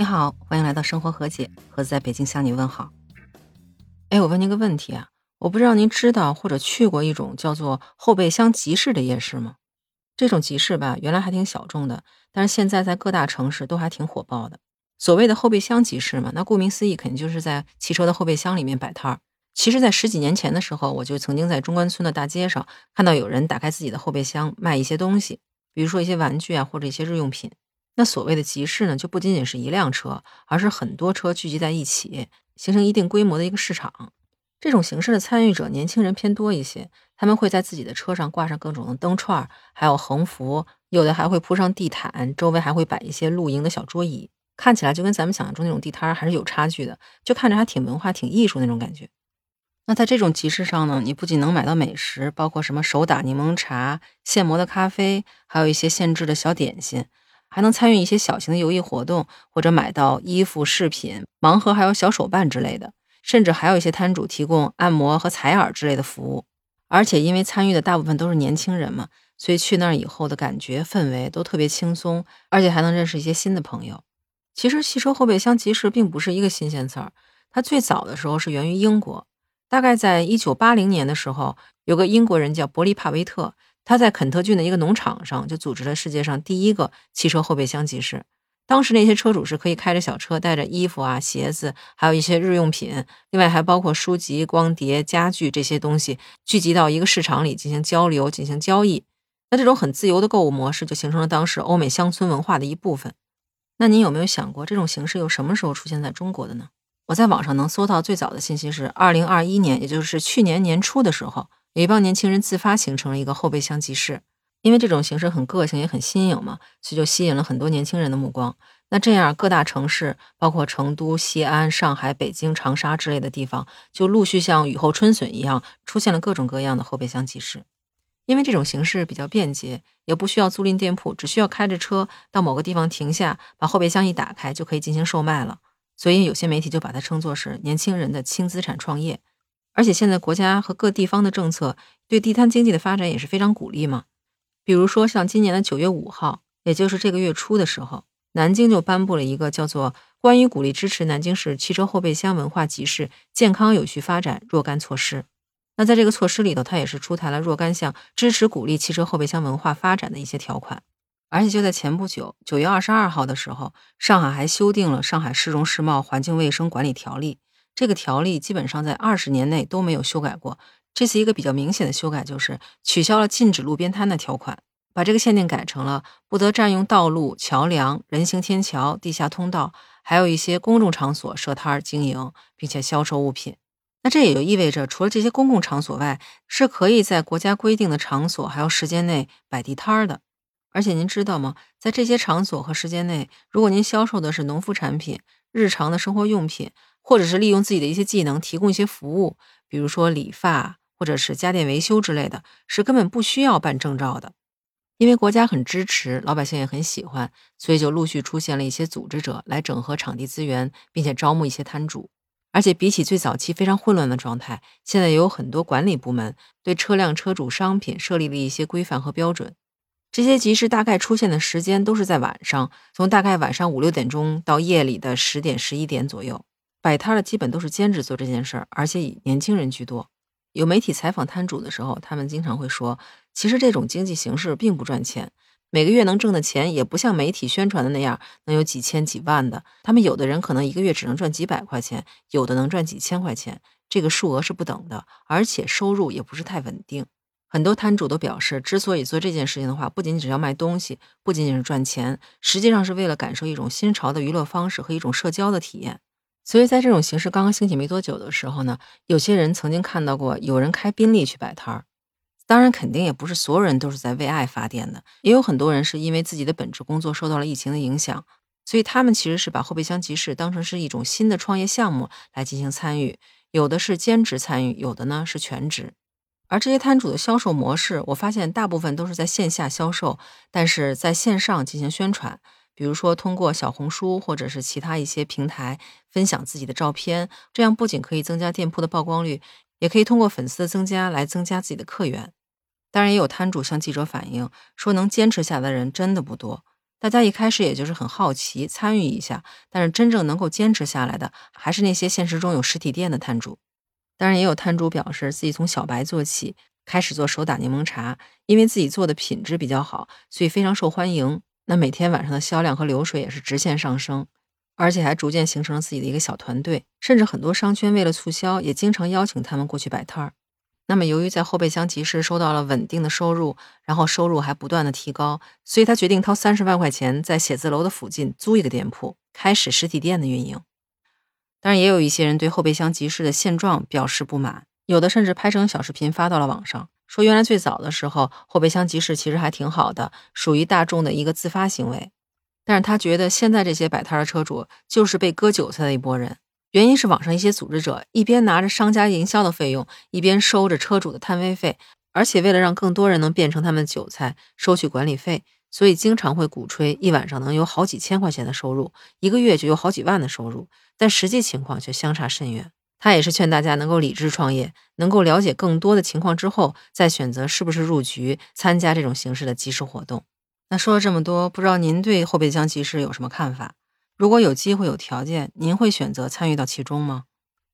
你好，欢迎来到生活和解，盒子在北京向你问好。哎，我问您个问题啊，我不知道您知道或者去过一种叫做后备箱集市的夜市吗？这种集市吧，原来还挺小众的，但是现在在各大城市都还挺火爆的。所谓的后备箱集市嘛，那顾名思义，肯定就是在汽车的后备箱里面摆摊儿。其实，在十几年前的时候，我就曾经在中关村的大街上看到有人打开自己的后备箱卖一些东西，比如说一些玩具啊，或者一些日用品。那所谓的集市呢，就不仅仅是一辆车，而是很多车聚集在一起，形成一定规模的一个市场。这种形式的参与者，年轻人偏多一些，他们会在自己的车上挂上各种的灯串，还有横幅，有的还会铺上地毯，周围还会摆一些露营的小桌椅，看起来就跟咱们想象中那种地摊还是有差距的，就看着还挺文化、挺艺术那种感觉。那在这种集市上呢，你不仅能买到美食，包括什么手打柠檬茶、现磨的咖啡，还有一些现制的小点心。还能参与一些小型的游艺活动，或者买到衣服、饰品、盲盒，还有小手办之类的。甚至还有一些摊主提供按摩和采耳之类的服务。而且因为参与的大部分都是年轻人嘛，所以去那儿以后的感觉氛围都特别轻松，而且还能认识一些新的朋友。其实汽车后备箱集市并不是一个新鲜词儿，它最早的时候是源于英国，大概在一九八零年的时候，有个英国人叫伯利帕维特。他在肯特郡的一个农场上就组织了世界上第一个汽车后备箱集市。当时那些车主是可以开着小车，带着衣服啊、鞋子，还有一些日用品，另外还包括书籍、光碟、家具这些东西，聚集到一个市场里进行交流、进行交易。那这种很自由的购物模式就形成了当时欧美乡村文化的一部分。那您有没有想过，这种形式又什么时候出现在中国的呢？我在网上能搜到最早的信息是二零二一年，也就是去年年初的时候。有一帮年轻人自发形成了一个后备箱集市，因为这种形式很个性也很新颖嘛，所以就吸引了很多年轻人的目光。那这样各大城市，包括成都、西安、上海、北京、长沙之类的地方，就陆续像雨后春笋一样出现了各种各样的后备箱集市。因为这种形式比较便捷，也不需要租赁店铺，只需要开着车到某个地方停下，把后备箱一打开就可以进行售卖了。所以有些媒体就把它称作是年轻人的轻资产创业。而且现在国家和各地方的政策对地摊经济的发展也是非常鼓励嘛。比如说像今年的九月五号，也就是这个月初的时候，南京就颁布了一个叫做《关于鼓励支持南京市汽车后备箱文化集市健康有序发展若干措施》。那在这个措施里头，它也是出台了若干项支持鼓励汽车后备箱文化发展的一些条款。而且就在前不久，九月二十二号的时候，上海还修订了《上海市容市貌环境卫生管理条例》。这个条例基本上在二十年内都没有修改过。这次一个比较明显的修改就是取消了禁止路边摊的条款，把这个限定改成了不得占用道路、桥梁、人行天桥、地下通道，还有一些公众场所设摊儿经营，并且销售物品。那这也就意味着，除了这些公共场所外，是可以在国家规定的场所还有时间内摆地摊儿的。而且您知道吗？在这些场所和时间内，如果您销售的是农副产品、日常的生活用品，或者是利用自己的一些技能提供一些服务，比如说理发或者是家电维修之类的，是根本不需要办证照的。因为国家很支持，老百姓也很喜欢，所以就陆续出现了一些组织者来整合场地资源，并且招募一些摊主。而且比起最早期非常混乱的状态，现在也有很多管理部门对车辆、车主、商品设立了一些规范和标准。这些集市大概出现的时间都是在晚上，从大概晚上五六点钟到夜里的十点、十一点左右。摆摊的基本都是兼职做这件事儿，而且以年轻人居多。有媒体采访摊主的时候，他们经常会说，其实这种经济形式并不赚钱，每个月能挣的钱也不像媒体宣传的那样能有几千几万的。他们有的人可能一个月只能赚几百块钱，有的能赚几千块钱，这个数额是不等的，而且收入也不是太稳定。很多摊主都表示，之所以做这件事情的话，不仅仅是要卖东西，不仅仅是赚钱，实际上是为了感受一种新潮的娱乐方式和一种社交的体验。所以在这种形式刚刚兴起没多久的时候呢，有些人曾经看到过有人开宾利去摆摊儿。当然，肯定也不是所有人都是在为爱发电的，也有很多人是因为自己的本职工作受到了疫情的影响，所以他们其实是把后备箱集市当成是一种新的创业项目来进行参与。有的是兼职参与，有的呢是全职。而这些摊主的销售模式，我发现大部分都是在线下销售，但是在线上进行宣传。比如说，通过小红书或者是其他一些平台分享自己的照片，这样不仅可以增加店铺的曝光率，也可以通过粉丝的增加来增加自己的客源。当然，也有摊主向记者反映说，能坚持下来的人真的不多。大家一开始也就是很好奇，参与一下，但是真正能够坚持下来的，还是那些现实中有实体店的摊主。当然，也有摊主表示自己从小白做起，开始做手打柠檬茶，因为自己做的品质比较好，所以非常受欢迎。那每天晚上的销量和流水也是直线上升，而且还逐渐形成了自己的一个小团队，甚至很多商圈为了促销，也经常邀请他们过去摆摊儿。那么，由于在后备箱集市收到了稳定的收入，然后收入还不断的提高，所以他决定掏三十万块钱在写字楼的附近租一个店铺，开始实体店的运营。当然，也有一些人对后备箱集市的现状表示不满，有的甚至拍成小视频发到了网上，说原来最早的时候后备箱集市其实还挺好的，属于大众的一个自发行为。但是他觉得现在这些摆摊的车主就是被割韭菜的一拨人。原因是网上一些组织者一边拿着商家营销的费用，一边收着车主的摊位费，而且为了让更多人能变成他们韭菜，收取管理费，所以经常会鼓吹一晚上能有好几千块钱的收入，一个月就有好几万的收入，但实际情况却相差甚远。他也是劝大家能够理智创业，能够了解更多的情况之后，再选择是不是入局参加这种形式的集市活动。那说了这么多，不知道您对后备箱集市有什么看法？如果有机会、有条件，您会选择参与到其中吗？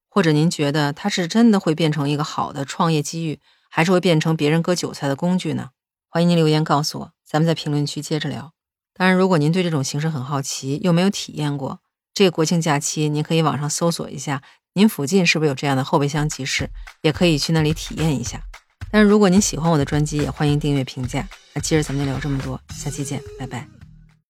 或者您觉得它是真的会变成一个好的创业机遇，还是会变成别人割韭菜的工具呢？欢迎您留言告诉我，咱们在评论区接着聊。当然，如果您对这种形式很好奇，又没有体验过，这个国庆假期您可以网上搜索一下，您附近是不是有这样的后备箱集市，也可以去那里体验一下。但是如果您喜欢我的专辑，也欢迎订阅评价。那今儿咱们就聊这么多，下期见，拜拜。